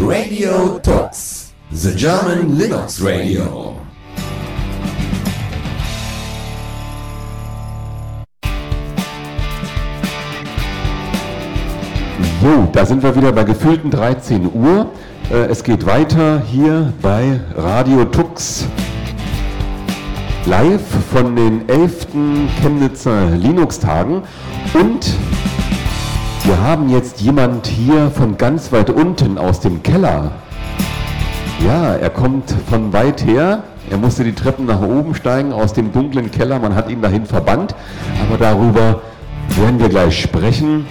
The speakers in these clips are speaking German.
Radio Talks, the German Linux Radio. So, da sind wir wieder bei gefühlten 13 Uhr. Äh, Es geht weiter hier bei Radio Tux. Live von den 11. Chemnitzer Linux-Tagen. Und wir haben jetzt jemand hier von ganz weit unten aus dem Keller. Ja, er kommt von weit her. Er musste die Treppen nach oben steigen aus dem dunklen Keller. Man hat ihn dahin verbannt. Aber darüber werden wir gleich sprechen.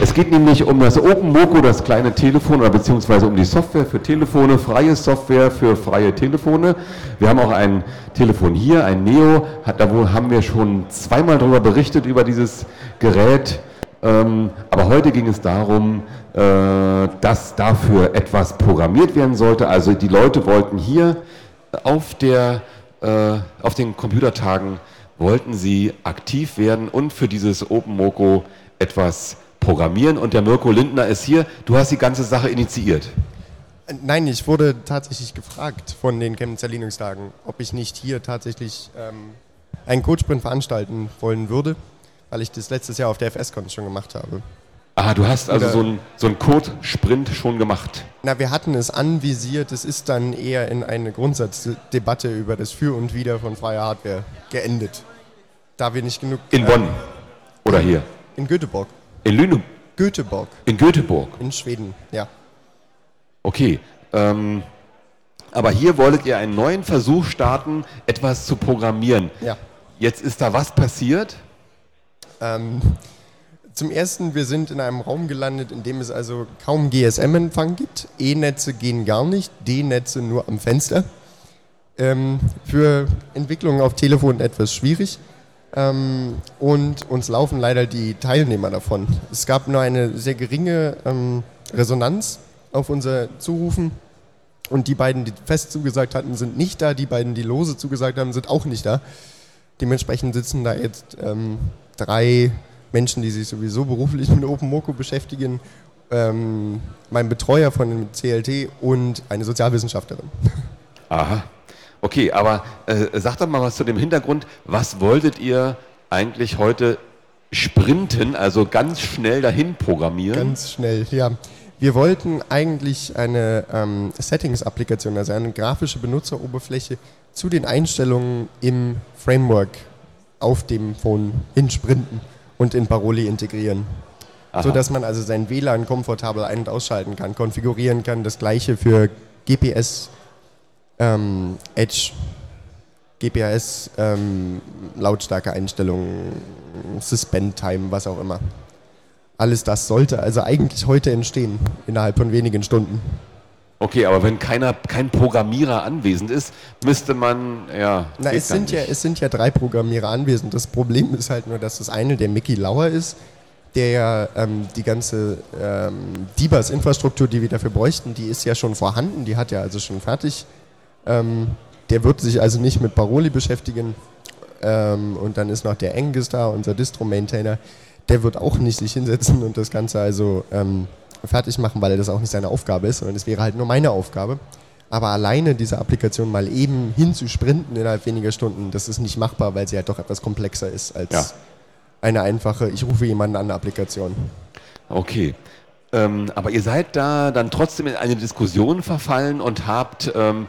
Es geht nämlich um das OpenMoko, das kleine Telefon, oder beziehungsweise um die Software für Telefone, freie Software für freie Telefone. Wir haben auch ein Telefon hier, ein Neo, da haben wir schon zweimal darüber berichtet, über dieses Gerät. Ähm, aber heute ging es darum, äh, dass dafür etwas programmiert werden sollte. Also die Leute wollten hier auf, der, äh, auf den Computertagen wollten sie aktiv werden und für dieses OpenMoko etwas programmieren. Und der Mirko Lindner ist hier. Du hast die ganze Sache initiiert. Nein, ich wurde tatsächlich gefragt von den Chemnitzer Linux-Tagen, ob ich nicht hier tatsächlich ähm, einen Codesprint veranstalten wollen würde, weil ich das letztes Jahr auf der FS-Con schon gemacht habe. Ah, du hast also Oder- so einen so einen Code-Sprint schon gemacht. Na, wir hatten es anvisiert, es ist dann eher in eine Grundsatzdebatte über das Für und Wider von freier Hardware geendet. Da wir nicht genug... In äh, Bonn. Oder hier. In Göteborg. In Lüneburg. Göteborg, In Göteborg. in Schweden, ja. Okay. Ähm, aber hier wolltet ihr einen neuen Versuch starten, etwas zu programmieren. Ja. Jetzt ist da was passiert? Ähm, zum Ersten, wir sind in einem Raum gelandet, in dem es also kaum GSM-Empfang gibt. E-Netze gehen gar nicht, D-Netze nur am Fenster. Ähm, für Entwicklungen auf Telefon etwas schwierig. Ähm, und uns laufen leider die Teilnehmer davon. Es gab nur eine sehr geringe ähm, Resonanz auf unser Zurufen. Und die beiden, die fest zugesagt hatten, sind nicht da. Die beiden, die lose zugesagt haben, sind auch nicht da. Dementsprechend sitzen da jetzt ähm, drei Menschen, die sich sowieso beruflich mit OpenMoko beschäftigen, ähm, mein Betreuer von dem CLT und eine Sozialwissenschaftlerin. Aha. Okay, aber äh, sag doch mal was zu dem Hintergrund. Was wolltet ihr eigentlich heute sprinten, also ganz schnell dahin programmieren? Ganz schnell, ja. Wir wollten eigentlich eine ähm, Settings-Applikation, also eine grafische Benutzeroberfläche zu den Einstellungen im Framework auf dem Phone hinsprinten und in Paroli integrieren. Aha. So dass man also sein WLAN komfortabel ein- und ausschalten kann, konfigurieren kann. Das gleiche für GPS, ähm, Edge, GPS, ähm, Lautstärke Einstellungen, Suspend Time, was auch immer. Alles das sollte also eigentlich heute entstehen, innerhalb von wenigen Stunden. Okay, aber wenn keiner, kein Programmierer anwesend ist, müsste man, ja. Na, es sind, ja, nicht. es sind ja drei Programmierer anwesend. Das Problem ist halt nur, dass das eine der Mickey Lauer ist, der ja ähm, die ganze ähm, DBAS-Infrastruktur, die wir dafür bräuchten, die ist ja schon vorhanden, die hat ja also schon fertig. Ähm, der wird sich also nicht mit Paroli beschäftigen. Ähm, und dann ist noch der Angus da, unser Distro-Maintainer. Der wird auch nicht sich hinsetzen und das Ganze also ähm, fertig machen, weil das auch nicht seine Aufgabe ist, sondern es wäre halt nur meine Aufgabe. Aber alleine diese Applikation mal eben hinzusprinten innerhalb weniger Stunden, das ist nicht machbar, weil sie halt doch etwas komplexer ist als Ja. eine einfache, ich rufe jemanden an Applikation. Okay. Ähm, aber ihr seid da dann trotzdem in eine Diskussion verfallen und habt ähm,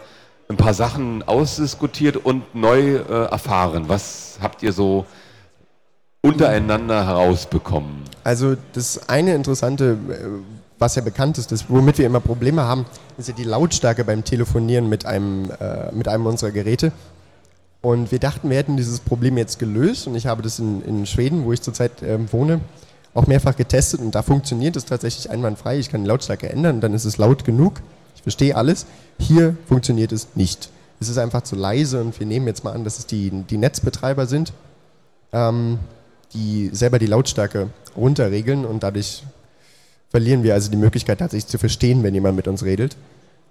ein paar Sachen ausdiskutiert und neu äh, erfahren. Was habt ihr so untereinander herausbekommen? Also das eine Interessante, äh, was ja bekannt ist, das, womit wir immer Probleme haben, ist ja die Lautstärke beim Telefonieren mit einem, äh, mit einem unserer Geräte. Und wir dachten, wir hätten dieses Problem jetzt gelöst. Und ich habe das in, in Schweden, wo ich zurzeit ähm, wohne, auch mehrfach getestet. Und da funktioniert es tatsächlich einwandfrei. Ich kann die Lautstärke ändern, dann ist es laut genug. Ich verstehe alles. Hier funktioniert es nicht. Es ist einfach zu leise. Und wir nehmen jetzt mal an, dass es die, die Netzbetreiber sind, ähm, die selber die Lautstärke runterregeln. Und dadurch verlieren wir also die Möglichkeit, tatsächlich zu verstehen, wenn jemand mit uns redet.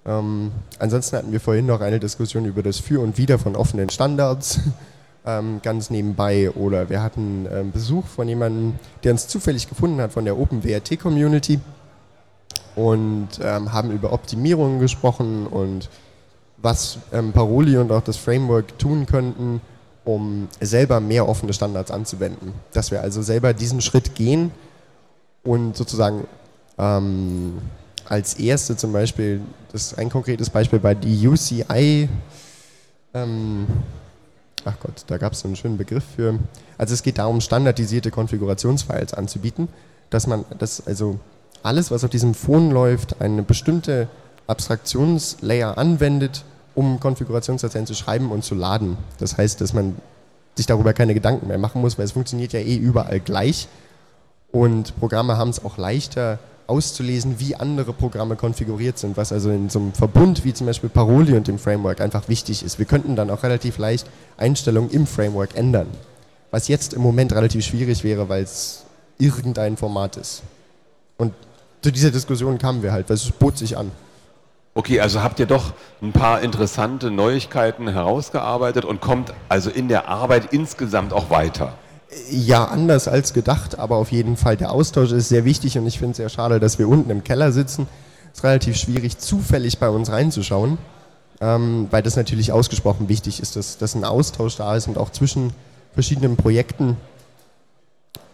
Ähm, ansonsten hatten wir vorhin noch eine Diskussion über das Für und Wider von offenen Standards, ähm, ganz nebenbei. Oder wir hatten ähm, Besuch von jemandem, der uns zufällig gefunden hat von der OpenWRT-Community. und ähm, haben über Optimierungen gesprochen und was ähm, Paroli und auch das Framework tun könnten, um selber mehr offene Standards anzuwenden. Dass wir also selber diesen Schritt gehen und sozusagen ähm, als erste zum Beispiel, das ist ein konkretes Beispiel bei die UCI, ähm, ach Gott, da gab es so einen schönen Begriff für. Also es geht darum, standardisierte Konfigurationsfiles anzubieten, dass man, dass also alles, was auf diesem Phone läuft, eine bestimmte Abstraktionslayer anwendet, um Konfigurationsdateien zu schreiben und zu laden. Das heißt, dass man sich darüber keine Gedanken mehr machen muss, weil es funktioniert ja eh überall gleich. Und Programme haben es auch leichter auszulesen, wie andere Programme konfiguriert sind, was also in so einem Verbund wie zum Beispiel Paroli und dem Framework einfach wichtig ist. Wir könnten dann auch relativ leicht Einstellungen im Framework ändern, was jetzt im Moment relativ schwierig wäre, weil es irgendein Format ist. Und zu dieser Diskussion kamen wir halt, weil es bot sich an. Okay, also habt ihr doch ein paar interessante Neuigkeiten herausgearbeitet und kommt also in der Arbeit insgesamt auch weiter. Ja, anders als gedacht, aber auf jeden Fall der Austausch ist sehr wichtig und ich finde es sehr schade, dass wir unten im Keller sitzen. Es ist relativ schwierig, zufällig bei uns reinzuschauen, ähm, weil das natürlich ausgesprochen wichtig ist, dass, dass ein Austausch da ist und auch zwischen verschiedenen Projekten,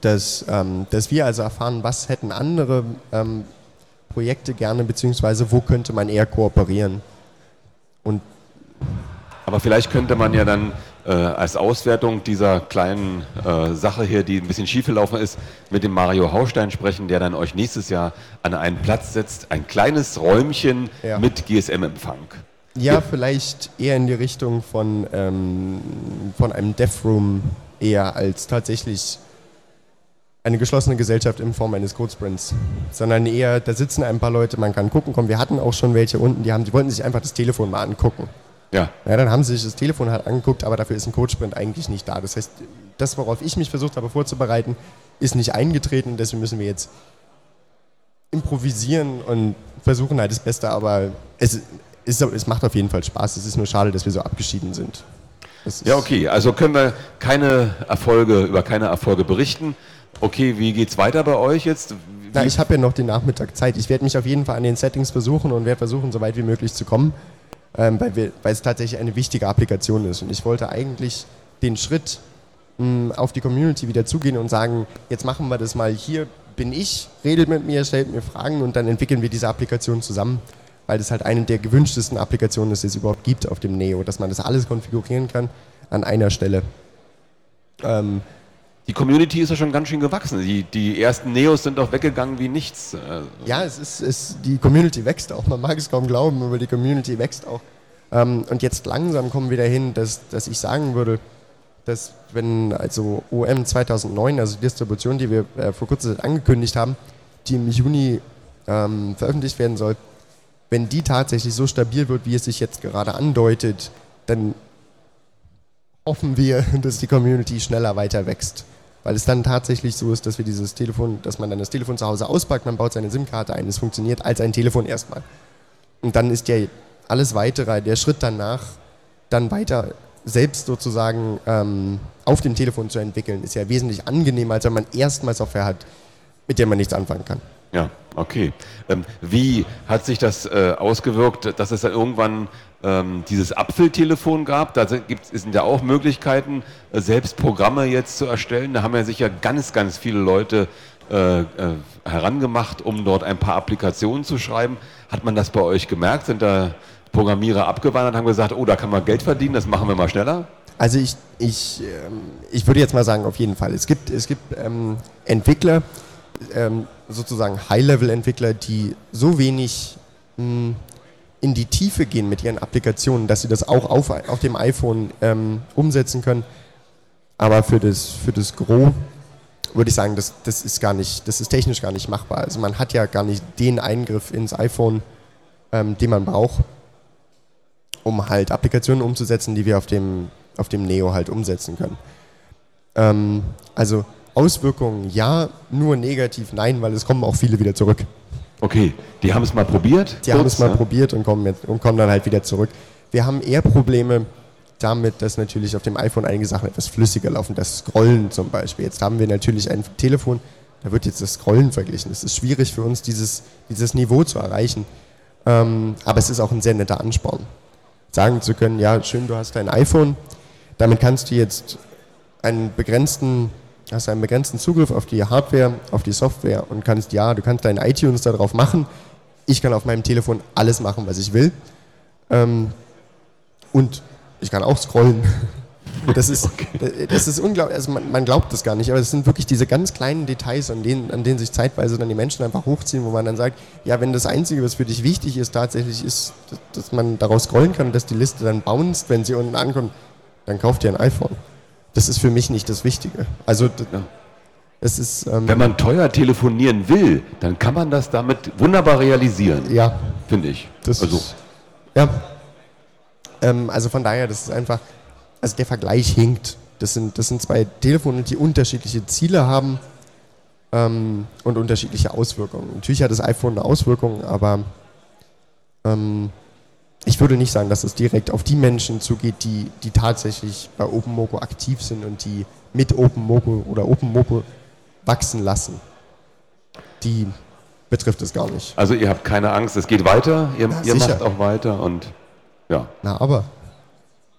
dass, ähm, dass wir also erfahren, was hätten andere ähm, Projekte gerne, beziehungsweise wo könnte man eher kooperieren. Und Aber vielleicht könnte man ja dann äh, als Auswertung dieser kleinen äh, Sache hier, die ein bisschen schief gelaufen ist, mit dem Mario Haustein sprechen, der dann euch nächstes Jahr an einen Platz setzt, ein kleines Räumchen Ja. mit GSM-Empfang. ja, vielleicht eher in die Richtung von, ähm, von einem Dev Room eher als tatsächlich eine geschlossene Gesellschaft in Form eines Codesprints, sondern eher, da sitzen ein paar Leute, man kann gucken, komm, wir hatten auch schon welche unten, die, haben, die wollten sich einfach das Telefon mal angucken. Ja, Ja, dann haben sie sich das Telefon halt angeguckt, aber dafür ist ein Codesprint eigentlich nicht da. Das heißt, das, worauf ich mich versucht habe vorzubereiten, ist nicht eingetreten. Deswegen müssen wir jetzt improvisieren und versuchen halt das Beste. Aber es, ist, es macht auf jeden Fall Spaß. Es ist nur schade, dass wir so abgeschieden sind. Ja, okay. Also können wir keine Erfolge über keine Erfolge berichten. Okay, wie geht's weiter bei euch jetzt? Wie, Na, ich habe ja noch den Nachmittag Zeit. Ich werde mich auf jeden Fall an den Settings versuchen und werde versuchen, so weit wie möglich zu kommen, ähm, weil, wir, weil es tatsächlich eine wichtige Applikation ist. Und ich wollte eigentlich den Schritt mh, auf die Community wieder zugehen und sagen, jetzt machen wir das mal hier, bin ich, redet mit mir, stellt mir Fragen und dann entwickeln wir diese Applikation zusammen, weil das halt eine der gewünschtesten Applikationen ist, die es überhaupt gibt auf dem Neo, dass man das alles konfigurieren kann an einer Stelle. Ähm, die Community ist ja schon ganz schön gewachsen. Die, die ersten Neos sind doch weggegangen wie nichts. Ja, es ist, es, die Community wächst auch. Man mag es kaum glauben, aber die Community wächst auch. Ähm, und jetzt langsam kommen wir dahin, dass, dass ich sagen würde, dass wenn also OM 2009, also die Distribution, die wir äh, vor kurzer Zeit angekündigt haben, die im Juni ähm, veröffentlicht werden soll, wenn die tatsächlich so stabil wird, wie es sich jetzt gerade andeutet, dann hoffen wir, dass die Community schneller weiter wächst. Weil es dann tatsächlich so ist, dass wir dieses Telefon, dass man dann das Telefon zu Hause auspackt, man baut seine SIM-Karte ein, es funktioniert als ein Telefon erstmal. Und dann ist ja alles weitere, der Schritt danach, dann weiter selbst sozusagen ähm, auf dem Telefon zu entwickeln, ist ja wesentlich angenehmer, als wenn man erstmal Software hat, mit der man nichts anfangen kann. Ja, okay. Ähm, wie hat sich das äh, ausgewirkt, dass es dann irgendwann ähm, dieses Apfeltelefon gab? Da gibt's, sind ja auch Möglichkeiten, äh, selbst Programme jetzt zu erstellen. Da haben ja sicher ganz, ganz viele Leute äh, äh, herangemacht, um dort ein paar Applikationen zu schreiben. Hat man das bei euch gemerkt? Sind da Programmierer abgewandert, haben gesagt, oh, da kann man Geld verdienen, das machen wir mal schneller? Also ich, ich, ähm, ich würde jetzt mal sagen, auf jeden Fall. Es gibt, es gibt ähm, Entwickler, ähm, sozusagen High-Level-Entwickler, die so wenig mh, in die Tiefe gehen mit ihren Applikationen, dass sie das auch auf, auf dem iPhone ähm, umsetzen können. Aber für das, für das Gros würde ich sagen, das, das ist gar nicht, das ist technisch gar nicht machbar. Also man hat ja gar nicht den Eingriff ins iPhone, ähm, den man braucht, um halt Applikationen umzusetzen, die wir auf dem, auf dem Neo halt umsetzen können. Ähm, also Auswirkungen ja, nur negativ nein, weil es kommen auch viele wieder zurück. Okay, die haben es mal probiert. Die haben kurz, es mal ne? probiert und kommen, jetzt, und kommen dann halt wieder zurück. Wir haben eher Probleme damit, dass natürlich auf dem iPhone einige Sachen etwas flüssiger laufen. Das Scrollen zum Beispiel. Jetzt haben wir natürlich ein Telefon, da wird jetzt das Scrollen verglichen. Es ist schwierig für uns, dieses, dieses Niveau zu erreichen. Ähm, aber es ist auch ein sehr netter Ansporn. Sagen zu können, ja, schön, du hast dein iPhone, damit kannst du jetzt einen begrenzten, hast einen begrenzten Zugriff auf die Hardware, auf die Software und kannst, ja, du kannst deinen iTunes darauf machen. Ich kann auf meinem Telefon alles machen, was ich will. Ähm, und ich kann auch scrollen. Das ist, das ist unglaublich, also man, man, glaubt das gar nicht, aber es sind wirklich diese ganz kleinen Details, an denen, an denen sich zeitweise dann die Menschen einfach hochziehen, wo man dann sagt, ja, wenn das Einzige, was für dich wichtig ist, tatsächlich ist, dass, dass man daraus scrollen kann und dass die Liste dann bounced, wenn sie unten ankommt, dann kauft ihr ein iPhone. Das ist für mich nicht das Wichtige. Also das ist, ähm wenn man teuer telefonieren will, dann kann man das damit wunderbar realisieren. Ja. Finde ich. Das also. Ja. Ähm, also von daher, das ist einfach, also der Vergleich hinkt. Das sind, das sind zwei Telefone, die unterschiedliche Ziele haben ähm, und unterschiedliche Auswirkungen. Natürlich hat das iPhone eine Auswirkung, aber ähm, ich würde nicht sagen, dass es direkt auf die Menschen zugeht, die, die tatsächlich bei OpenMoko aktiv sind und die mit OpenMoko oder OpenMoko wachsen lassen. Die betrifft es gar nicht. Also ihr habt keine Angst, es geht weiter, ihr, Na, ihr macht auch weiter und ja. Na aber.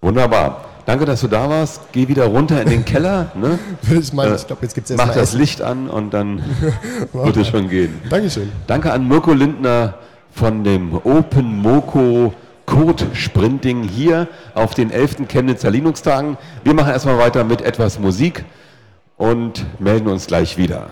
Wunderbar. Danke, dass du da warst. Geh wieder runter in den Keller. Ne? ich meine, ich glaube, jetzt gibt es Mach das Licht an und dann wird es schon gehen. Dankeschön. Danke an Mirko Lindner von dem Open Moco Code Sprinting hier auf den 11. Chemnitzer Linux-Tagen. Wir machen erstmal weiter mit etwas Musik und melden uns gleich wieder.